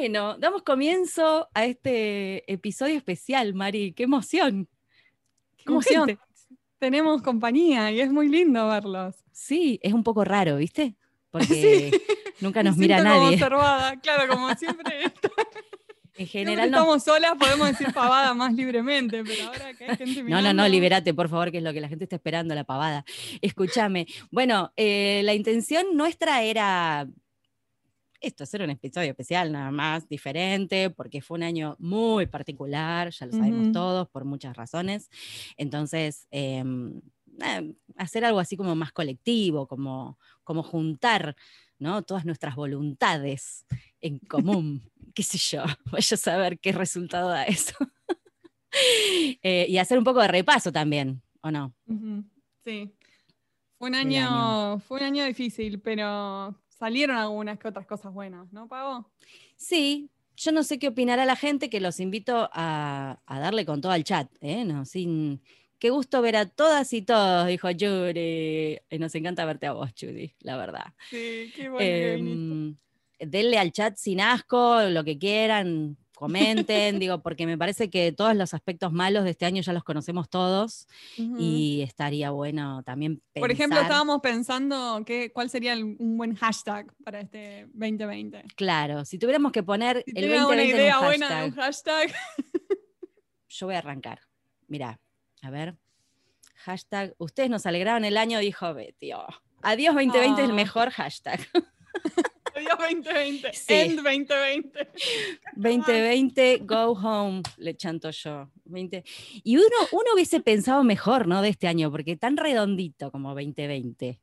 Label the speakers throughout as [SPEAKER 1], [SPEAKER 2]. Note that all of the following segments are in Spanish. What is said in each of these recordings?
[SPEAKER 1] Bueno, damos comienzo a este episodio especial, Mari. ¡Qué emoción!
[SPEAKER 2] ¡Qué emoción! Tenemos compañía y es muy lindo verlos.
[SPEAKER 1] Sí, es un poco raro, ¿viste? Porque nunca nos mira nadie.
[SPEAKER 2] observada, claro, como siempre.
[SPEAKER 1] en general
[SPEAKER 2] estamos solas, podemos decir pavada más libremente, pero ahora que hay gente
[SPEAKER 1] mirando... No, no, no, libérate, por favor, que es lo que la gente está esperando, la pavada. Escúchame. Bueno, eh, la intención nuestra era esto hacer un episodio especial nada más, diferente, porque fue un año muy particular, ya lo sabemos todos, por muchas razones. Entonces, em, eh, hacer algo así como más colectivo, como, como juntar ¿no? todas nuestras voluntades en común, qué sé yo, vaya a saber qué resultado da eso. Eh, y hacer un poco de repaso también, ¿o no?
[SPEAKER 2] Sí. Fue un año, fue un año difícil, pero salieron algunas que otras cosas buenas, ¿no, Pavo?
[SPEAKER 1] Sí, yo no sé qué opinará la gente, que los invito a, darle con todo al chat, ¿eh? No, sin... Qué gusto ver a todas y todos, dijo Judy. Y nos encanta verte a vos, Judy, la verdad.
[SPEAKER 2] Sí, qué bueno. Eh,
[SPEAKER 1] denle al chat sin asco, lo que quieran, comenten, digo, porque me parece que todos los aspectos malos de este año ya los conocemos todos y estaría bueno también pensar.
[SPEAKER 2] Por ejemplo, estábamos pensando que, cuál sería un buen hashtag para este 2020.
[SPEAKER 1] Claro, si tuviéramos que poner
[SPEAKER 2] el 2020 una idea buena de un hashtag.
[SPEAKER 1] Yo voy a arrancar. Mira, a ver. Hashtag, ustedes nos alegraron el año, dijo Betty. Oh, adiós 2020 es el ah. mejor hashtag.
[SPEAKER 2] 2020. End 2020.
[SPEAKER 1] 2020, go home, le chanto yo. 20. Y uno, uno hubiese pensado mejor, ¿no? De este año, porque tan redondito como 2020.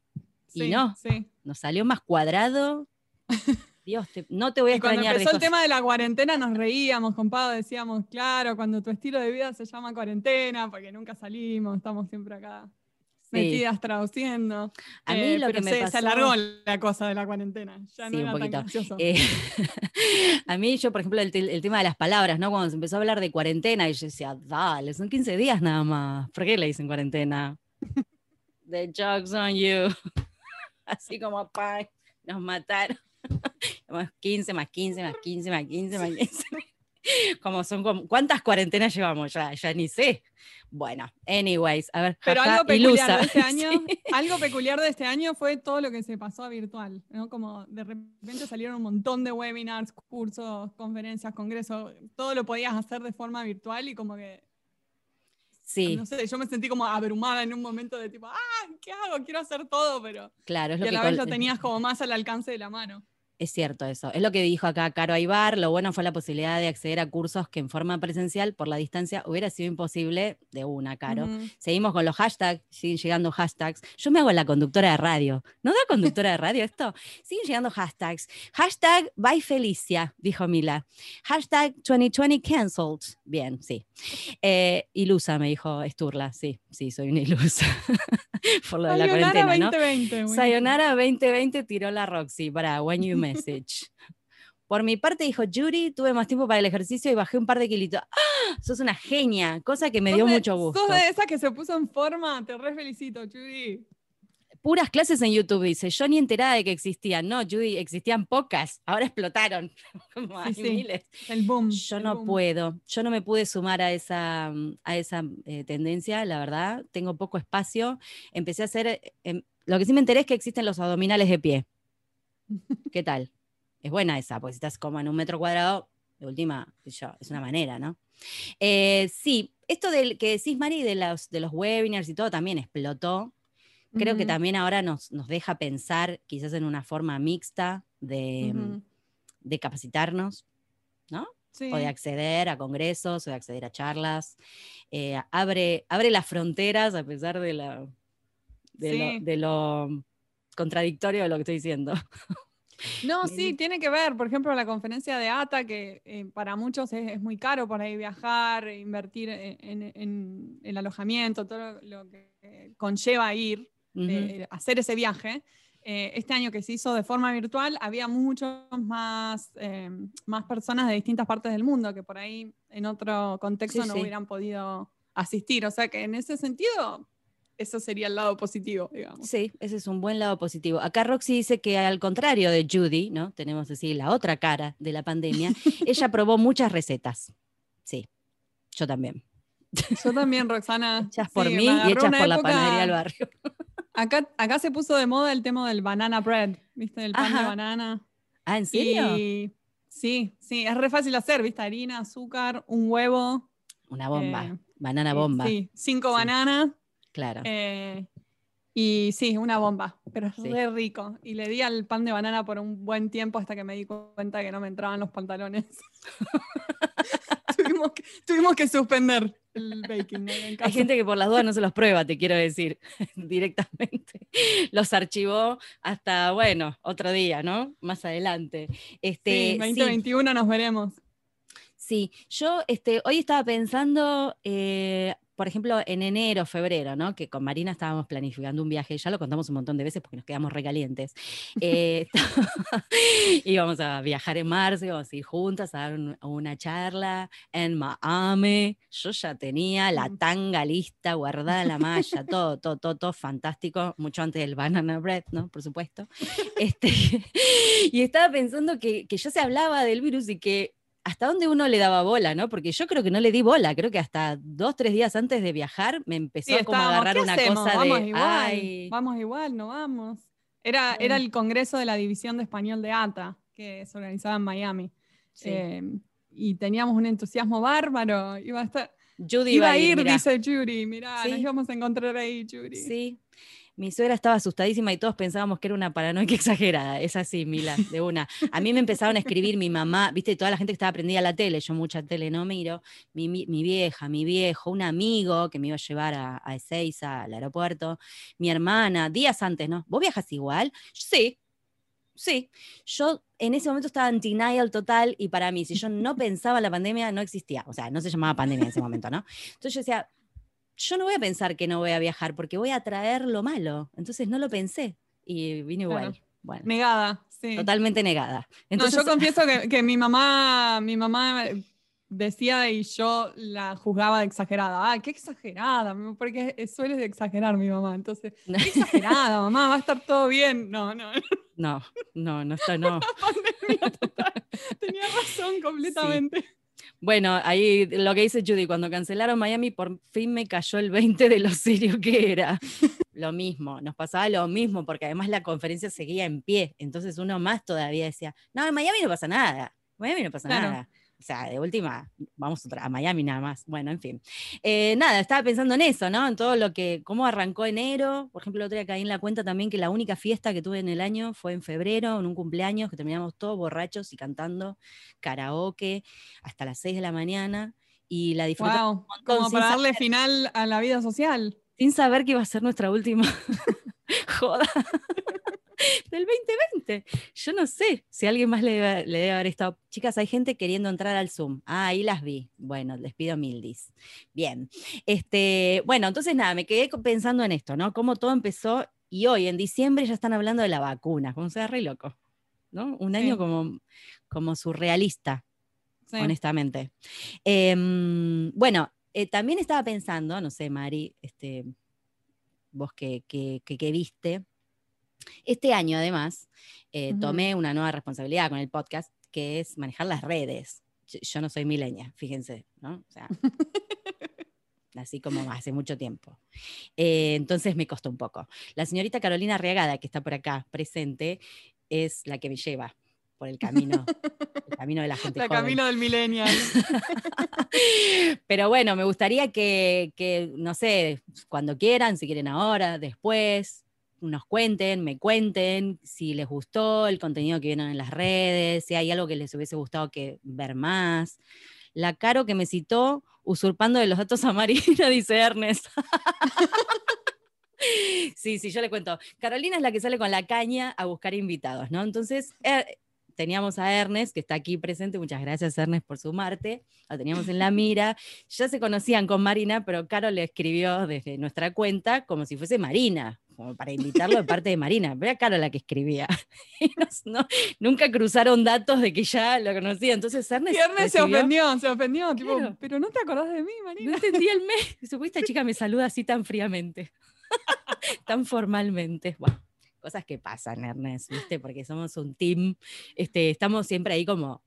[SPEAKER 1] y no, nos salió más cuadrado. Dios, no te voy a y
[SPEAKER 2] extrañar. Cuando empezó el tema de la cuarentena nos reíamos, compadre, decíamos, claro, cuando tu estilo de vida se llama cuarentena, porque nunca salimos, estamos siempre acá metidas traduciendo. A mí eh, lo que me se, se, alargó la cosa de la cuarentena. Ya no un poquito. Eh,
[SPEAKER 1] a mí, yo, por ejemplo, el, tema de las palabras, ¿no? Cuando se empezó a hablar de cuarentena, y yo decía, dale, son 15 días nada más. ¿Por qué le dicen cuarentena? The joke's on you. Así como, pa, nos mataron. 15 más 15 más 15 más 15 más 15. como son ¿cuántas cuarentenas llevamos ya? Ya ni sé. Bueno, anyways, a ver.
[SPEAKER 2] Pero algo peculiar de este año, algo peculiar de este año fue todo lo que se pasó a virtual, ¿no? Como de repente salieron un montón de webinars, cursos, conferencias, congresos, todo lo podías hacer de forma virtual y como que
[SPEAKER 1] Sí.
[SPEAKER 2] No sé, yo me sentí como abrumada en un momento de tipo, ah, ¿qué hago? Quiero hacer todo, pero.
[SPEAKER 1] Claro, es lo
[SPEAKER 2] y a la vez lo tenías como más al alcance de la mano.
[SPEAKER 1] Es cierto eso. Es lo que dijo acá Caro Aibar. Lo bueno fue la posibilidad de acceder a cursos que en forma presencial por la distancia hubiera sido imposible de una, Caro. Seguimos con los hashtags, siguen llegando hashtags. Yo me hago la conductora de radio. ¿No da conductora de radio esto? Siguen llegando hashtags. Hashtag by Felicia, dijo Mila. Hashtag 2020 cancelled. Bien, sí. Eh, ilusa, me dijo Sturla. Sí, sí, soy una ilusa. por lo de la cuarentena, 2020, Sayonara 2020 tiró la Roxy para When You Message. Por mi parte, dijo Yuri, tuve más tiempo para el ejercicio y bajé un par de kilitos. ¡Ah! Sos una genia, cosa que me dio mucho gusto.
[SPEAKER 2] Sos de esa que se puso en forma, te re felicito, Judy
[SPEAKER 1] puras clases en YouTube, dice. Yo ni enterada de que existían. No, Judy, existían pocas. Ahora explotaron. Como hay miles.
[SPEAKER 2] El boom.
[SPEAKER 1] Yo no puedo. Yo no me pude sumar a esa, a esa eh, tendencia, la verdad. Tengo poco espacio. Empecé a hacer. Eh, em, lo que sí me enteré es que existen los abdominales de pie. ¿Qué tal? Es buena esa, porque si estás como en un metro cuadrado, de última, es una manera, ¿no? Eh, sí, esto del que decís, Mari, de los, de los webinars y todo también explotó Creo que también ahora nos, nos, deja pensar quizás en una forma mixta de, mm, de capacitarnos, ¿no? O de acceder a congresos, o de acceder a charlas. Eh, abre, abre las fronteras a pesar de, la, de, lo, contradictorio de lo que estoy diciendo.
[SPEAKER 2] No, sí, tiene que ver, por ejemplo, la conferencia de ATA, que eh, para muchos es, muy caro por ahí viajar, invertir en, el alojamiento, todo lo que conlleva ir. Hacer ese viaje. Eh, este año que se hizo de forma virtual, había muchos más, eh, más personas de distintas partes del mundo que por ahí en otro contexto no hubieran podido asistir. O sea que en ese sentido eso sería el lado positivo, digamos.
[SPEAKER 1] Sí, ese es un buen lado positivo. Acá Roxy dice que al contrario de Judy, ¿no? Tenemos así la otra cara de la pandemia, ella probó muchas recetas. Sí, yo también.
[SPEAKER 2] Yo también, Roxana.
[SPEAKER 1] Hechas por mí y hechas por la panadería del barrio.
[SPEAKER 2] Acá, acá se puso de moda el tema del banana bread, ¿viste? El pan de banana.
[SPEAKER 1] Ah, ¿en serio?
[SPEAKER 2] sí, sí, es re fácil hacer, ¿viste? Harina, azúcar, un huevo.
[SPEAKER 1] Una bomba, eh, banana bomba.
[SPEAKER 2] Sí, cinco bananas.
[SPEAKER 1] Claro.
[SPEAKER 2] Eh, y sí, una bomba, pero es re rico. Y le di al pan de banana por un buen tiempo hasta que me di cuenta que no me entraban los pantalones. tuvimos, que, suspender el baking.
[SPEAKER 1] Hay gente que por las dudas no se los prueba, te quiero decir, directamente. Los archivó hasta, bueno, otro día, ¿no? Más adelante. Este,
[SPEAKER 2] sí, 2021 nos veremos.
[SPEAKER 1] Sí, yo este, hoy estaba pensando, eh, por ejemplo, en enero, febrero, ¿no? Que con Marina estábamos planificando un viaje, ya lo contamos un montón de veces porque nos quedamos recalientes. Eh, íbamos a viajar en marzo, íbamos a ir juntas a dar una charla en Miami. Yo ya tenía la tanga lista, guardada en la malla, todo, todo, todo, todo fantástico, mucho antes del banana bread, ¿no? Por supuesto. Este, y estaba pensando que, que ya se hablaba del virus y que hasta dónde uno le daba bola, ¿no? Porque yo creo que no le di bola, creo que hasta dos, tres días antes de viajar me empezó a como agarrar una cosa
[SPEAKER 2] vamos
[SPEAKER 1] de.
[SPEAKER 2] Igual, Vamos igual, no vamos. Era, era el congreso de la División de Español de ATA, que se organizaba en Miami. Eh, y teníamos un entusiasmo bárbaro. Iba a estar.
[SPEAKER 1] Judy
[SPEAKER 2] iba, a ir, dice Judy. Mirá, nos íbamos a encontrar ahí, Judy.
[SPEAKER 1] Sí, mi suegra estaba asustadísima y todos pensábamos que era una paranoica exagerada. Es así, Mila, de una. A mí me empezaron a escribir mi mamá, viste, toda la gente que estaba prendida a la tele, yo mucha tele no miro, mi, vieja, mi viejo, un amigo que me iba a llevar a, a Ezeiza, al aeropuerto, mi hermana, días antes, ¿no? ¿Vos viajas igual? Sí, sí. Yo en ese momento estaba en total y para mí, si yo no pensaba en la pandemia, no existía. O sea, no se llamaba pandemia en ese momento, ¿no? Entonces yo decía, yo no voy a pensar que no voy a viajar porque voy a traer lo malo. Entonces no lo pensé y vine igual. Bueno,
[SPEAKER 2] negada, sí.
[SPEAKER 1] Totalmente negada.
[SPEAKER 2] Entonces, yo confieso que, mi mamá, mi mamá decía y yo la juzgaba de exagerada. Ah, qué exagerada, porque suele exagerar mi mamá. Entonces, qué exagerada, mamá, va a estar todo bien. No, no.
[SPEAKER 1] No, no, no está, no.
[SPEAKER 2] Tenía razón completamente.
[SPEAKER 1] Bueno, ahí lo que dice Judy, cuando cancelaron Miami, por fin me cayó el 20 de lo serio que era. lo mismo, nos pasaba lo mismo, porque además la conferencia seguía en pie. Entonces uno más todavía decía, no, en Miami no pasa nada. Miami no pasa nada. O sea, de última, vamos a Miami nada más. Bueno, en fin. Eh, nada, estaba pensando en eso, ¿no? En todo lo que, cómo arrancó enero. Por ejemplo, el otro día caí en la cuenta también que la única fiesta que tuve en el año fue en febrero, en un cumpleaños, que terminamos todos borrachos y cantando karaoke hasta las 6 de la mañana. Y la disfrutamos
[SPEAKER 2] wow, un montón. Como para darle final a la vida social.
[SPEAKER 1] Sin saber que iba a ser nuestra última joda. del 2020. Yo no sé si alguien más le, debe haber estado. Chicas, hay gente queriendo entrar al Zoom. Ah, ahí las vi. Bueno, les pido mildis. Bien. Este, bueno, entonces nada, me quedé pensando en esto, ¿no? Cómo todo empezó y hoy, en diciembre, ya están hablando de la vacuna, como sea re loco. ¿no? Un año como, como surrealista, honestamente. Em, bueno, eh, también estaba pensando, no sé, Mari, este, vos que, que, que viste, este año, además, eh, tomé una nueva responsabilidad con el podcast, que es manejar las redes. Yo, no soy mileña, fíjense, ¿no? O sea, así como hace mucho tiempo. Eh, entonces me costó un poco. La señorita Carolina Reagada, que está por acá presente, es la que me lleva por el camino, el camino de la gente. El
[SPEAKER 2] camino del millennial.
[SPEAKER 1] Pero bueno, me gustaría que, que, no sé, cuando quieran, si quieren ahora, después, nos cuenten, me cuenten si les gustó el contenido que vieron en las redes, si hay algo que les hubiese gustado que ver más. La Caro que me citó usurpando de los datos a Marina, dice Ernest. sí, sí, yo le cuento. Carolina es la que sale con la caña a buscar invitados, ¿no? Entonces, eh, teníamos a Ernest, que está aquí presente, muchas gracias Ernest por sumarte, lo teníamos en la mira, ya se conocían con Marina, pero Caro le escribió desde nuestra cuenta como si fuese Marina, como para invitarlo de parte de Marina, pero era Caro la que escribía. nunca cruzaron datos de que ya lo conocía, entonces Ernest...
[SPEAKER 2] Ernest se ofendió, se ofendió, tipo, pero no te acordás de mí, Marina.
[SPEAKER 1] No entendí el mes, esta chica me saluda así tan fríamente. tan formalmente. Bueno, cosas que pasan, Ernest, ¿viste? Porque somos un team, este, estamos siempre ahí como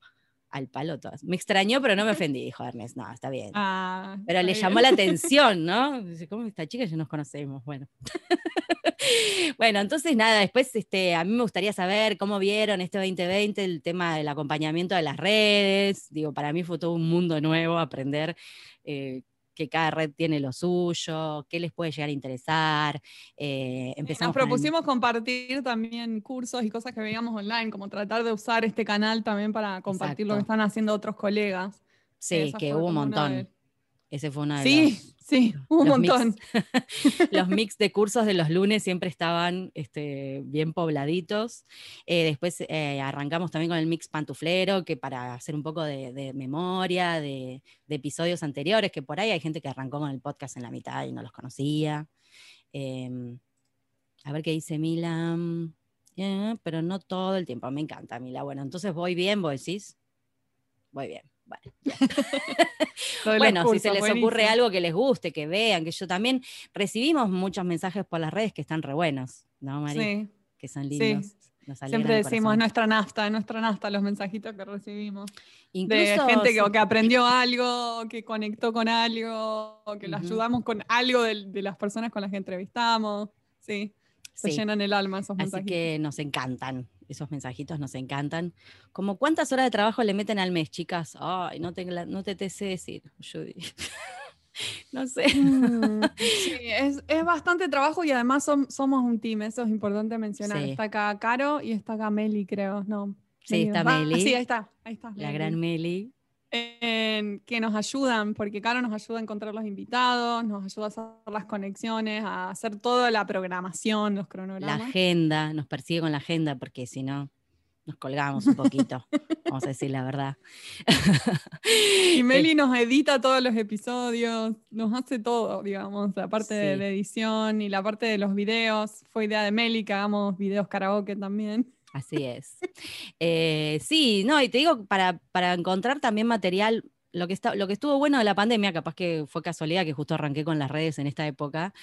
[SPEAKER 1] al palo todas. Me extrañó, pero no me ofendí, dijo Ernest. No, está bien.
[SPEAKER 2] Ah,
[SPEAKER 1] pero
[SPEAKER 2] está
[SPEAKER 1] le
[SPEAKER 2] bien.
[SPEAKER 1] llamó la atención, ¿no? Dice, ¿cómo esta chica ya nos conocemos? Bueno. bueno, entonces nada, después este, a mí me gustaría saber cómo vieron este 2020 el tema del acompañamiento de las redes. Digo, para mí fue todo un mundo nuevo aprender eh, que cada red tiene lo suyo, qué les puede llegar a interesar. Eh, empezamos
[SPEAKER 2] Nos
[SPEAKER 1] con el-
[SPEAKER 2] propusimos compartir también cursos y cosas que veíamos online, como tratar de usar este canal también para compartir lo que están haciendo otros colegas.
[SPEAKER 1] Sí, que hubo un montón. Ese fue uno de
[SPEAKER 2] Sí,
[SPEAKER 1] los,
[SPEAKER 2] sí, un
[SPEAKER 1] los mix.
[SPEAKER 2] montón.
[SPEAKER 1] los mix de cursos de los lunes siempre estaban este, bien pobladitos. Eh, después eh, arrancamos también con el mix pantuflero, que para hacer un poco de, de memoria de, de episodios anteriores, que por ahí hay gente que arrancó con el podcast en la mitad y no los conocía. Eh, a ver qué dice Mila. Eh, pero no todo el tiempo, me encanta Mila. Bueno, entonces voy bien, vos decís. Voy bien. Bueno.
[SPEAKER 2] Lo
[SPEAKER 1] si se les
[SPEAKER 2] buenísimo.
[SPEAKER 1] ocurre algo que les guste, que vean, que yo también recibimos muchos mensajes por las redes que están re buenos, ¿no, María?
[SPEAKER 2] Sí,
[SPEAKER 1] Que son lindos.
[SPEAKER 2] Siempre decimos nuestra nafta, nuestra nafta, los mensajitos que recibimos. de gente que, aprendió algo, que conectó con algo, o que lo
[SPEAKER 1] Ujú.
[SPEAKER 2] ayudamos con algo de, las personas con las que entrevistamos. Sí, se
[SPEAKER 1] sí.
[SPEAKER 2] llenan el alma esos
[SPEAKER 1] Así
[SPEAKER 2] mensajitos.
[SPEAKER 1] que nos encantan, esos mensajitos nos encantan. Como cuántas horas de trabajo le meten al mes, chicas. Ay, no te, no te, te sé decir, Judy. no sé.
[SPEAKER 2] Mm, sí, es, es bastante trabajo y además som- somos un team, eso es importante mencionar.
[SPEAKER 1] Sí.
[SPEAKER 2] Está acá Caro y está acá Meli, creo. No,
[SPEAKER 1] Sí,
[SPEAKER 2] Meli,
[SPEAKER 1] está
[SPEAKER 2] ah,
[SPEAKER 1] Meli.
[SPEAKER 2] Sí, ahí está, ahí está.
[SPEAKER 1] La
[SPEAKER 2] Meli.
[SPEAKER 1] gran Meli.
[SPEAKER 2] Que nos ayudan, porque Caro nos ayuda a encontrar los invitados, nos ayuda a hacer las conexiones, a hacer toda la programación, los
[SPEAKER 1] La
[SPEAKER 2] cronogramas.
[SPEAKER 1] agenda, nos persigue con la agenda porque si no, nos colgamos un poquito. Vamos a decir la verdad.
[SPEAKER 2] Y Meli nos edita todos los episodios, nos hace todo, digamos, la parte de,
[SPEAKER 1] Sí.
[SPEAKER 2] de edición y la parte de los videos. Fue idea de Meli que hagamos videos karaoke también.
[SPEAKER 1] Así es. Eh, sí, no, y te digo, para, para encontrar también material, lo que, está, lo que estuvo bueno de la pandemia, capaz que fue casualidad que justo arranqué con las redes en esta época,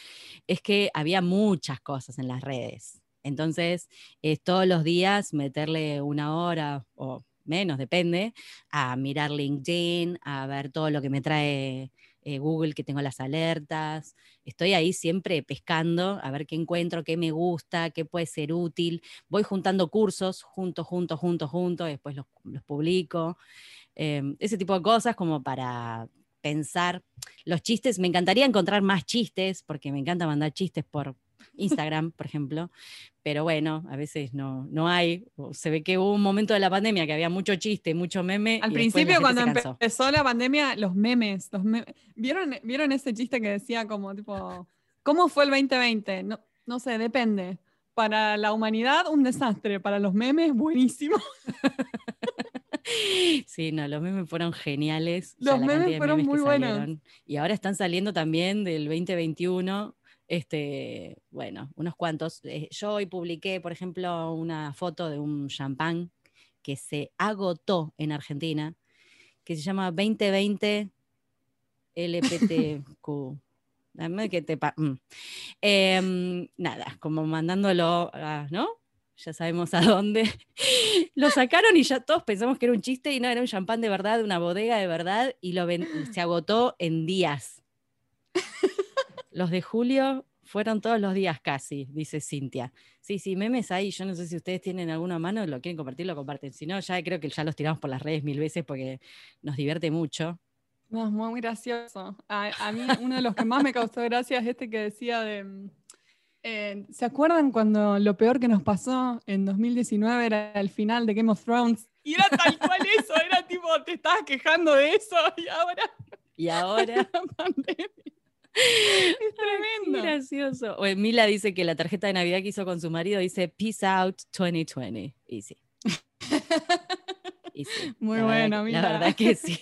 [SPEAKER 1] es que había muchas cosas en las redes. Entonces, es todos los días meterle una hora o menos, depende, a mirar LinkedIn, a ver todo lo que me trae eh, Google, que tengo las alertas. Estoy ahí siempre pescando, a ver qué encuentro, qué me gusta, qué puede ser útil voy juntando cursos, junto, junto, junto, junto, y después los, publico. Eh, ese tipo de cosas como para pensar. Los chistes, me encantaría encontrar más chistes, porque me encanta mandar chistes por Instagram, por ejemplo, pero bueno, a veces no, no hay. O Se ve que hubo un momento de la pandemia que había mucho chiste, mucho meme.
[SPEAKER 2] Al
[SPEAKER 1] y después la
[SPEAKER 2] principio, cuando empezó la pandemia, los memes, los ¿Vieron, ¿vieron ese chiste que decía como tipo, ¿cómo fue el 2020? No, no sé, depende. Para la humanidad, un desastre. Para los memes, buenísimo.
[SPEAKER 1] Sí, no, los memes fueron geniales. o sea,
[SPEAKER 2] Los memes fueron
[SPEAKER 1] memes
[SPEAKER 2] muy buenos.
[SPEAKER 1] Y ahora están saliendo también del 2021. Este, bueno, unos cuantos. Eh, yo hoy publiqué, por ejemplo, una foto de un champán que se agotó en Argentina, que se llama 2020 LPTQ. Dame que te mm. Em, nada, como mandándolo, a- ¿no? Ya sabemos a dónde. Lo sacaron y ya todos pensamos que era un chiste y no, era un champán de verdad, una bodega de verdad, y lo se agotó en días. Los de julio fueron todos los días casi, dice Cintia. Sí, sí, memes ahí, yo no sé si ustedes tienen alguna mano, lo quieren compartir, lo comparten. Si no, ya creo que ya los tiramos por las redes mil veces porque nos divierte mucho.
[SPEAKER 2] No, es muy gracioso. A, a mí uno de los que más me causó gracia es este que decía de... mm, eh, ¿Se acuerdan cuando lo peor que nos pasó en 2019 era el final de Game of Thrones? Y era tal cual eso, era tipo, te estabas quejando de eso y ahora
[SPEAKER 1] Y ahora...
[SPEAKER 2] la pandemia. Es
[SPEAKER 1] Qué
[SPEAKER 2] tremendo.
[SPEAKER 1] gracioso. O Mila dice que la tarjeta de Navidad que hizo con su marido dice Peace out 2020. Y sí. Y sí,
[SPEAKER 2] Muy
[SPEAKER 1] la
[SPEAKER 2] bueno, Mila.
[SPEAKER 1] La verdad que sí.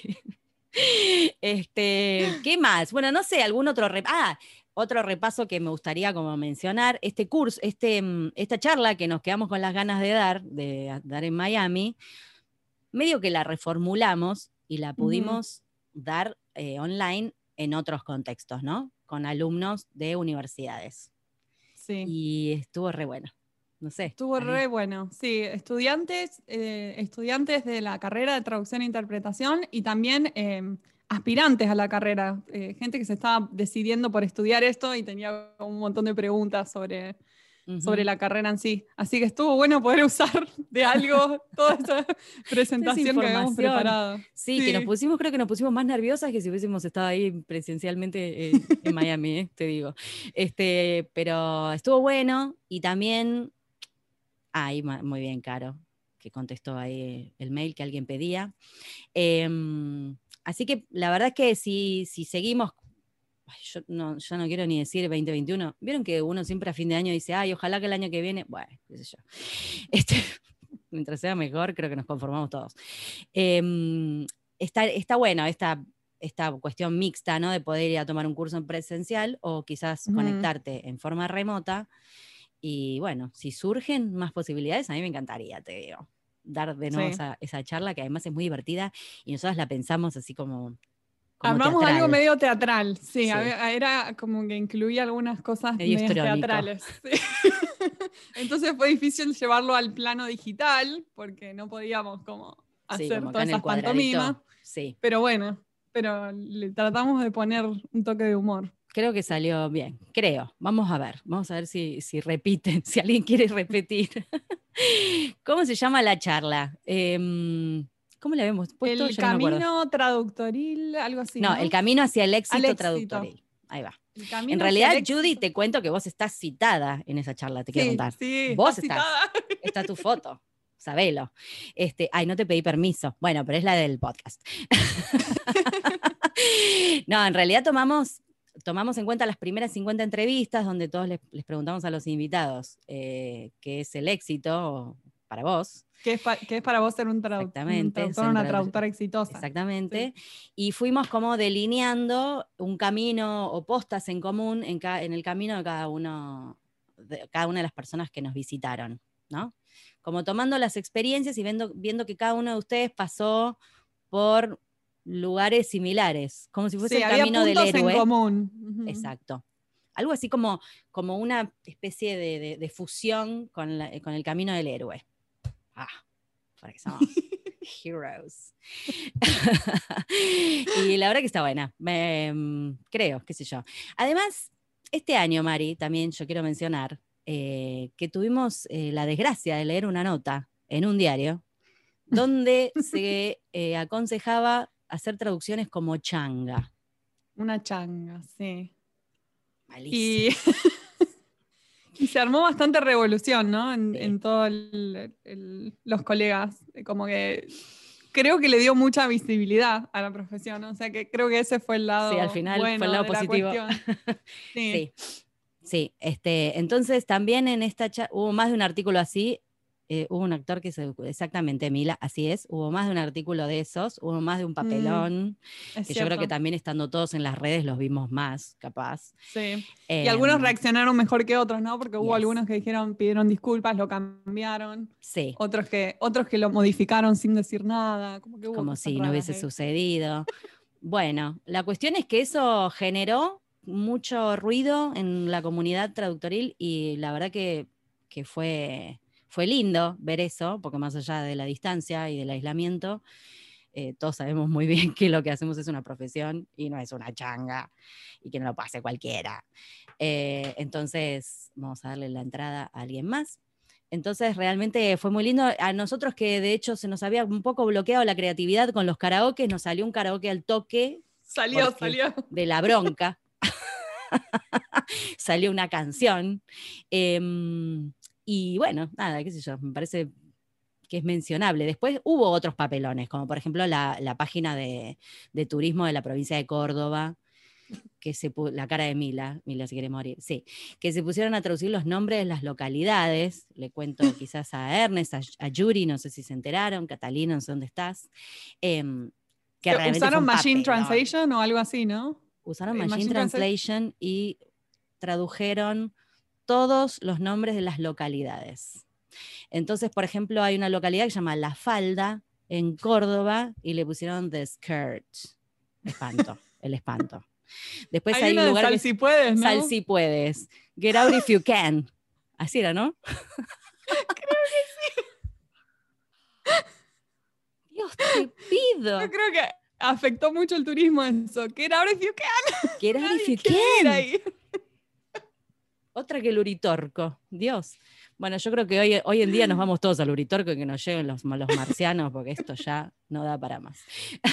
[SPEAKER 1] Este, ¿qué más? Bueno, no sé, algún otro rep ah, otro repaso que me gustaría como mencionar, este curso, este, mm, esta charla que nos quedamos con las ganas de dar, de dar en Miami, medio que la reformulamos y la pudimos dar eh, online en otros contextos, ¿no? Con alumnos de universidades.
[SPEAKER 2] Sí.
[SPEAKER 1] Y estuvo re bueno. No sé.
[SPEAKER 2] Estuvo re bueno. Sí, estudiantes, eh, estudiantes de la carrera de traducción e interpretación y también eh, aspirantes a la carrera. eh, gente que se estaba decidiendo por estudiar esto y tenía un montón de preguntas sobre, Sobre la carrera en sí. Así que estuvo bueno poder usar de algo toda esa presentación que habíamos preparado.
[SPEAKER 1] Sí, que nos pusimos, creo que nos pusimos más nerviosas que si hubiésemos estado ahí presencialmente eh, en Miami, eh, te digo. Este, pero estuvo bueno y también, ahí muy bien, Caro, que contestó ahí el mail que alguien pedía. Em, así que la verdad es que si, si seguimos, ay, yo no, yo no quiero ni decir 2021, vieron que uno siempre a fin de año dice, ay, ojalá que el año que viene, bueno, qué sé yo. Este, mientras sea mejor, creo que nos conformamos todos. Em, está, está bueno esta, esta cuestión mixta, ¿no? De poder ir a tomar un curso en presencial o quizás conectarte en forma remota. Y bueno, si surgen más posibilidades, a mí me encantaría, te digo, dar de nuevo
[SPEAKER 2] Sí.
[SPEAKER 1] esa, esa charla que además es muy divertida y nosotros la pensamos así como... como
[SPEAKER 2] Armamos algo
[SPEAKER 1] teatral.
[SPEAKER 2] medio teatral, sí, era como que incluía algunas cosas
[SPEAKER 1] Medio
[SPEAKER 2] teatrales. sí. Entonces fue difícil llevarlo al plano digital porque no podíamos como
[SPEAKER 1] Sí,
[SPEAKER 2] hacer
[SPEAKER 1] como
[SPEAKER 2] todas esas pantomimas,
[SPEAKER 1] Sí,
[SPEAKER 2] pero bueno, pero le tratamos de poner un toque de humor.
[SPEAKER 1] creo que salió bien, creo. Vamos a ver, vamos a ver si, si repiten, si alguien quiere repetir. ¿Cómo se llama la charla? Em, ¿Cómo la habíamos puesto?
[SPEAKER 2] el
[SPEAKER 1] no
[SPEAKER 2] camino traductoril, algo así.
[SPEAKER 1] no,
[SPEAKER 2] No,
[SPEAKER 1] el camino hacia el éxito,
[SPEAKER 2] éxito.
[SPEAKER 1] traductoril. Ahí va. En realidad. Judy, te cuento que vos estás citada en esa charla, te quiero
[SPEAKER 2] sí,
[SPEAKER 1] contar.
[SPEAKER 2] Sí,
[SPEAKER 1] Vos
[SPEAKER 2] está
[SPEAKER 1] estás.
[SPEAKER 2] citada.
[SPEAKER 1] Está tu foto. Sabelo. Este, ay, no te pedí permiso. Bueno, pero es la del podcast. no, en realidad tomamos, tomamos en cuenta las primeras 50 entrevistas donde todos les, les preguntamos a los invitados eh, qué es el éxito para vos.
[SPEAKER 2] Que es, pa- que es para vos ser un, tradu- un
[SPEAKER 1] Exactamente,
[SPEAKER 2] traductor, una
[SPEAKER 1] tradu-
[SPEAKER 2] traductora exitosa.
[SPEAKER 1] Exactamente. Y fuimos como delineando un camino o postas en común en, en el camino de cada uno, de cada una de las personas que nos visitaron, ¿no? Como tomando las experiencias y viendo, viendo que cada uno de ustedes pasó por lugares similares, como si fuese
[SPEAKER 2] Sí,
[SPEAKER 1] el
[SPEAKER 2] había
[SPEAKER 1] camino del héroe.
[SPEAKER 2] en común. Ujú.
[SPEAKER 1] Exacto. Algo así como, como una especie de, de- de fusión con, la- con el camino del héroe. Ah, para que somos heroes. y la verdad que está buena. Me, mm, creo, qué sé yo. Además, este año, Mari, también yo quiero mencionar eh, que tuvimos eh, la desgracia de leer una nota en un diario donde se eh, aconsejaba hacer traducciones como changa.
[SPEAKER 2] Una changa, sí.
[SPEAKER 1] Malísimo.
[SPEAKER 2] Y, y se armó bastante revolución, ¿no? En,
[SPEAKER 1] Sí.
[SPEAKER 2] en todos los colegas. Como que creo que le dio mucha visibilidad a la profesión. ¿no? O sea que creo que ese fue el lado.
[SPEAKER 1] Sí, al final fue el lado
[SPEAKER 2] la
[SPEAKER 1] positivo.
[SPEAKER 2] Sí.
[SPEAKER 1] Sí, sí. Este, entonces también en esta hubo más de un artículo así. Eh, hubo un actor que se, exactamente, Mila, así es, hubo más de un artículo de esos, hubo más de un papelón,
[SPEAKER 2] es
[SPEAKER 1] que yo creo que también estando todos en las redes los vimos más, capaz.
[SPEAKER 2] Sí. Y algunos
[SPEAKER 1] Em,
[SPEAKER 2] reaccionaron mejor que otros, ¿no? Porque hubo
[SPEAKER 1] yes.
[SPEAKER 2] algunos que dijeron, pidieron disculpas, lo cambiaron.
[SPEAKER 1] Sí,
[SPEAKER 2] Otros que, otros que lo modificaron sin decir nada. Como, que hubo
[SPEAKER 1] como si no hubiese
[SPEAKER 2] ahí.
[SPEAKER 1] sucedido. Bueno, la cuestión es que eso generó mucho ruido en la comunidad traductoril y la verdad que, que fue, fue lindo ver eso, porque más allá de la distancia y del aislamiento, eh, todos sabemos muy bien que lo que hacemos es una profesión y no es una changa y que no lo pase cualquiera. Eh, entonces, vamos a darle la entrada a alguien más. Entonces, realmente fue muy lindo. A nosotros que de hecho se nos había un poco bloqueado la creatividad con los karaoke, nos salió un karaoke al toque
[SPEAKER 2] Salió, salió.
[SPEAKER 1] de la bronca. Salió una canción. Em, y bueno, nada, qué sé yo, me parece que es mencionable. Después hubo otros papelones, como por ejemplo la, la página de, de turismo de la provincia de Córdoba, que se la cara de Mila, Mila si quiere morir, sí, que se pusieron a traducir los nombres de las localidades. Le cuento quizás a Ernest, a, a Yuri, no sé si se enteraron, Catalina, no sé dónde estás. em, que
[SPEAKER 2] ¿Usaron Machine
[SPEAKER 1] papelón.
[SPEAKER 2] Translation o algo así, no?
[SPEAKER 1] Usaron
[SPEAKER 2] Eh,
[SPEAKER 1] Machine, Translation y tradujeron todos los nombres de las localidades. Entonces, por ejemplo, hay una localidad que se llama La Falda en Córdoba y le pusieron The Skirt. Espanto, el espanto. Después
[SPEAKER 2] hay,
[SPEAKER 1] un
[SPEAKER 2] de
[SPEAKER 1] lugar
[SPEAKER 2] Sal si puedes, ¿no?
[SPEAKER 1] Sal si puedes, Get out if you can. Así era, ¿no?
[SPEAKER 2] Creo que
[SPEAKER 1] sí. Dios, te pido.
[SPEAKER 2] Yo creo que afectó mucho el turismo eso. Get out if you can.
[SPEAKER 1] Get out if you can. Otra que el Uritorco. Dios. Bueno, yo creo que hoy, hoy en día nos vamos todos al Uritorco y que nos lleven los, los marcianos, porque esto ya no da para más.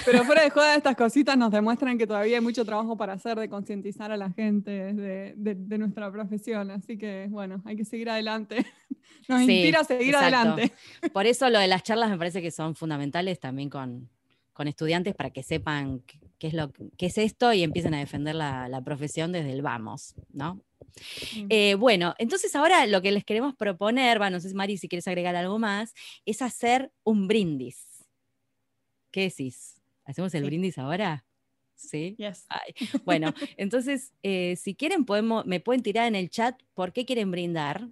[SPEAKER 2] Pero fuera de joda, estas cositas nos demuestran que todavía hay mucho trabajo para hacer de concientizar a la gente de, de, nuestra profesión. Así que, bueno, hay que seguir adelante. Nos inspira a seguir adelante.
[SPEAKER 1] Por eso lo de las charlas me parece que son fundamentales también con, con estudiantes para que sepan qué es, lo, qué es esto y empiecen a defender la, la profesión desde el vamos, ¿no? Eh, bueno, entonces ahora lo que les queremos proponer, bueno, no sé si Mari, si quieres agregar algo más, es hacer un brindis. ¿Qué decís? ¿Hacemos el brindis ahora? Sí. Bueno, entonces, eh, si quieren, podemos, me pueden tirar en el chat por qué quieren brindar.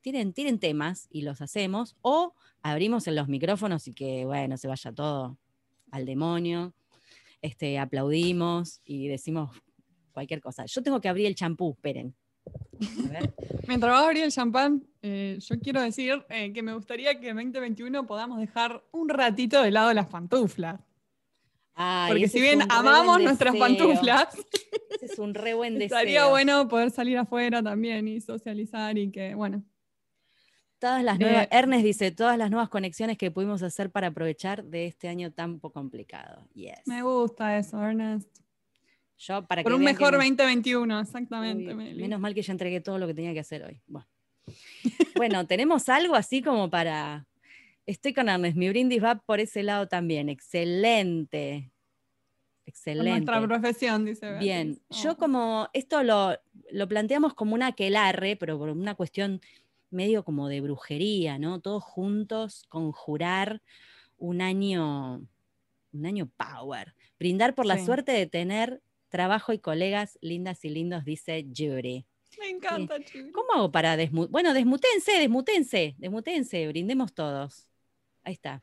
[SPEAKER 1] Tienen, tienen temas y los hacemos, o abrimos en los micrófonos y que, bueno, se vaya todo al demonio. Este, aplaudimos y decimos cualquier cosa. Yo tengo que abrir el champú, esperen.
[SPEAKER 2] Mientras vas a abrir el champán, eh, yo quiero decir eh, que me gustaría que en 2021 podamos dejar un ratito de lado las pantuflas. Porque si bien amamos nuestras pantuflas,
[SPEAKER 1] es un re buen deseo.
[SPEAKER 2] Estaría bueno poder salir afuera también y socializar y que, bueno.
[SPEAKER 1] Todas las nuevas, eh, Ernest dice, todas las nuevas conexiones que pudimos hacer para aprovechar de este año tan poco complicado. Yes.
[SPEAKER 2] Me gusta eso, Ernest.
[SPEAKER 1] Yo, para
[SPEAKER 2] Por un mejor 2021, exactamente.
[SPEAKER 1] menos mal que ya entregué todo lo que tenía que hacer hoy. Bueno. tenemos algo así como para. Estoy con Ernest, mi brindis va por ese lado también. Excelente. Excelente.
[SPEAKER 2] nuestra profesión, dice.
[SPEAKER 1] Bien, yo oh. como, esto lo, lo planteamos como una aquelarre, pero por una cuestión medio como de brujería, ¿no? Todos juntos conjurar un año, un año power. Brindar por la suerte de tener Trabajo y colegas lindas y lindos, dice Yuri.
[SPEAKER 2] Me encanta, Yuri.
[SPEAKER 1] ¿Cómo hago para desmutar? Bueno, desmutense, desmutense, desmutense, brindemos todos. Ahí está.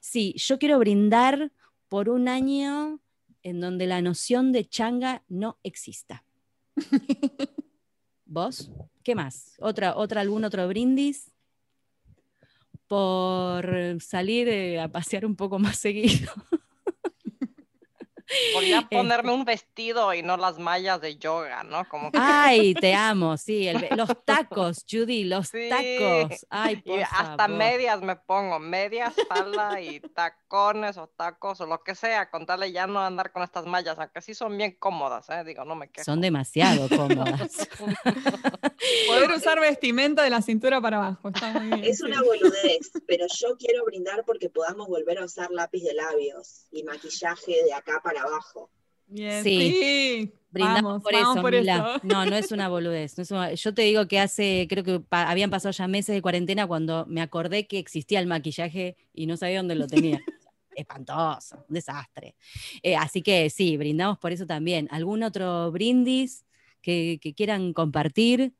[SPEAKER 1] Sí, yo quiero brindar por un año en donde la noción de changa no exista. ¿Vos? ¿Qué más? ¿Otra, otra, ¿Algún otro brindis? Por salir eh, a pasear un poco más seguido.
[SPEAKER 3] Podría ponerme un vestido y no las mallas de yoga, ¿no? Como
[SPEAKER 1] Ay, te amo, sí. los tacos, Judy, los tacos. Ay, por
[SPEAKER 3] hasta medias me pongo, medias, falda y tacones o tacos o lo que sea, contarle ya no andar con estas mallas, aunque sí son bien cómodas, ¿eh? Digo, no me quejo.
[SPEAKER 1] Son demasiado cómodas.
[SPEAKER 2] Poder usar vestimenta de la cintura para abajo, está muy bien.
[SPEAKER 4] Es una boludez, pero yo quiero brindar porque podamos volver a usar lápiz de labios y maquillaje de acá para abajo.
[SPEAKER 1] sí. Brindamos por, eso, No, no es una boludez. yo te digo que hace, creo que habían pasado ya meses de cuarentena cuando me acordé que existía el maquillaje y no sabía dónde lo tenía. Espantoso, un desastre. Eh, así que sí, brindamos por eso también. ¿Algún otro brindis que, quieran compartir?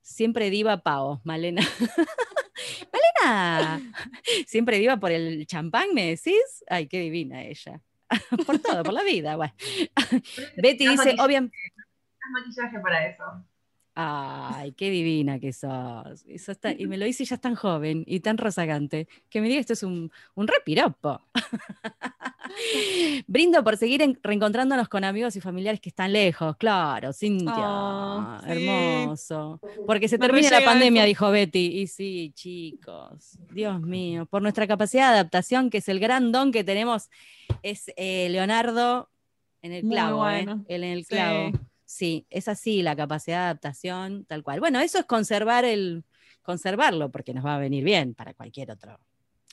[SPEAKER 1] Siempre diva Pao, Malena. Malena, siempre diva por el champán, ¿me decís? Ay, qué divina ella. por todo, por la vida. Betty dice, obviamente.
[SPEAKER 4] maquillaje para eso.
[SPEAKER 1] Ay, qué divina que sos. y me lo dice ya tan joven y tan rozagante que me diga esto es un, un repiropo. Brindo por seguir reencontrándonos con amigos y familiares que están lejos. Claro, Cintia. Ah, hermoso. Porque se termina la pandemia, dijo Betty. Y sí, chicos. Dios mío. Por nuestra capacidad de adaptación, que es el gran don que tenemos, es eh, Leonardo en el clavo. ¿eh? en el clavo. Sí, es así la capacidad de adaptación, tal cual. Bueno, eso es conservar el, conservarlo, porque nos va a venir bien para cualquier otro,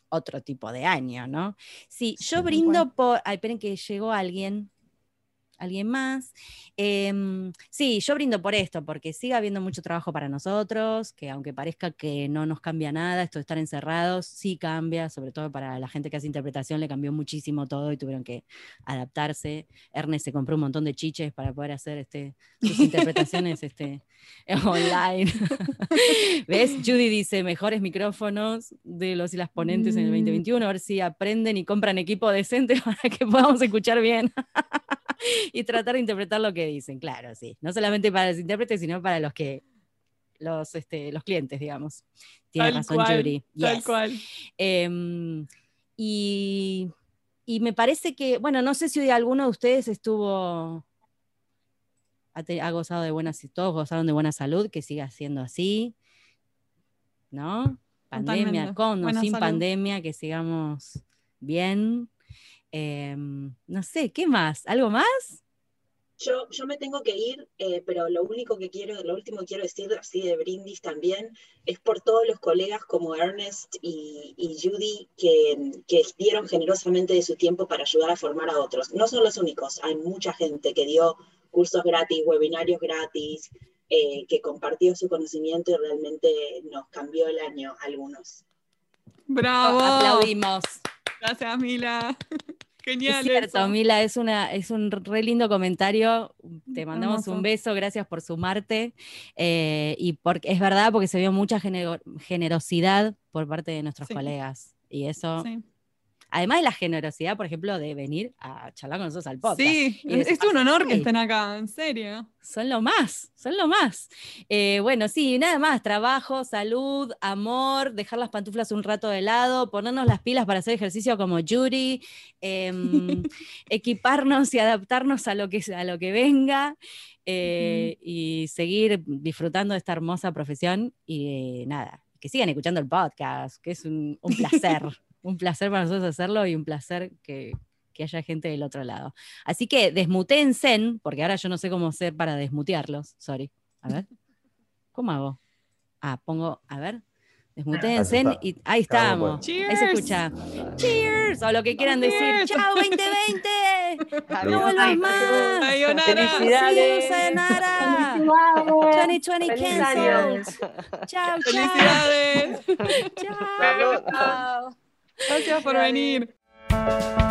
[SPEAKER 1] otro tipo de año, ¿no? Sí, yo brindo por. Ay, esperen que llegó alguien. ¿Alguien más? Em, sí, yo brindo por esto, porque sigue habiendo mucho trabajo para nosotros, que aunque parezca que no nos cambia nada, esto de estar encerrados, sí cambia, sobre todo para la gente que hace interpretación, le cambió muchísimo todo y tuvieron que adaptarse. Ernest se compró un montón de chiches para poder hacer este, sus interpretaciones este, online. ¿Ves? Judy dice, mejores micrófonos de los y las ponentes en el 2021, mm. a ver si aprenden y compran equipo decente para que podamos escuchar bien. Y tratar de interpretar lo que dicen, claro, sí. No solamente para los intérpretes, sino para los que los, este, los clientes, digamos. Tiene
[SPEAKER 2] Tal
[SPEAKER 1] razón
[SPEAKER 2] cual,
[SPEAKER 1] Yuri.
[SPEAKER 2] Tal
[SPEAKER 1] Yes.
[SPEAKER 2] cual.
[SPEAKER 1] Em, y, y me parece que, bueno, no sé si alguno de ustedes estuvo, ha, te- ha gozado de buenas, todos gozaron de buena salud, que siga siendo así, ¿no? Pandemia,
[SPEAKER 2] Totalmente.
[SPEAKER 1] con o
[SPEAKER 2] Buena
[SPEAKER 1] sin
[SPEAKER 2] salud.
[SPEAKER 1] pandemia, que sigamos bien. Em, no sé, ¿qué más? ¿Algo más?
[SPEAKER 4] Yo, yo me tengo que ir, eh, pero lo único que quiero, lo último que quiero decir así de brindis también es por todos los colegas como Ernest y, y Judy que, que dieron generosamente de su tiempo para ayudar a formar a otros. No son los únicos, hay mucha gente que dio cursos gratis, webinarios gratis, eh, que compartió su conocimiento y realmente nos cambió el año a algunos.
[SPEAKER 2] Bravo.
[SPEAKER 1] Aplaudimos.
[SPEAKER 2] Gracias, Mila. Genial.
[SPEAKER 1] Es cierto,
[SPEAKER 2] eso.
[SPEAKER 1] Mila, es, una, es un re lindo comentario. Te mandamos
[SPEAKER 2] Hermoso.
[SPEAKER 1] un beso, gracias por sumarte. eh, y porque es verdad, porque se vio mucha genero- generosidad por parte de nuestros
[SPEAKER 2] Sí.
[SPEAKER 1] colegas. Y eso,
[SPEAKER 2] Sí.
[SPEAKER 1] Además de la generosidad, por ejemplo, de venir a charlar con nosotros al podcast.
[SPEAKER 2] Sí, es un honor que estén acá, en serio.
[SPEAKER 1] Son lo más, son lo más. Eh, bueno, sí, nada más, trabajo, salud, amor, dejar las pantuflas un rato de lado, ponernos las pilas para hacer ejercicio como Yuri, em, equiparnos y adaptarnos a lo que, a lo que venga eh, y seguir disfrutando de esta hermosa profesión y eh, nada, que sigan escuchando el podcast, que es un, un placer, un placer para nosotros hacerlo y un placer que, que haya gente del otro lado. Así que desmutense, porque ahora yo no sé cómo hacer para desmutearlos. Sorry. A ver. ¿Cómo hago? Ah, pongo, a ver. Desmutense
[SPEAKER 5] está.
[SPEAKER 1] y ahí estamos.
[SPEAKER 5] uno
[SPEAKER 1] Ahí se
[SPEAKER 2] Cheers.
[SPEAKER 1] escucha. Cheers. O lo que quieran decir.
[SPEAKER 2] Cheers.
[SPEAKER 1] Chao 2020. No vuelvas más.
[SPEAKER 6] Felicidades.
[SPEAKER 1] Sayonara.
[SPEAKER 6] Felicidades.
[SPEAKER 1] 2020
[SPEAKER 6] Feliz
[SPEAKER 1] cancelled.
[SPEAKER 6] año.
[SPEAKER 1] Chao, chao.
[SPEAKER 2] Felicidades.
[SPEAKER 1] Chao.
[SPEAKER 3] Salud.
[SPEAKER 6] Chao.
[SPEAKER 2] Gracias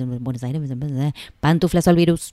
[SPEAKER 1] en Buenos Aires, Pantuflas al virus.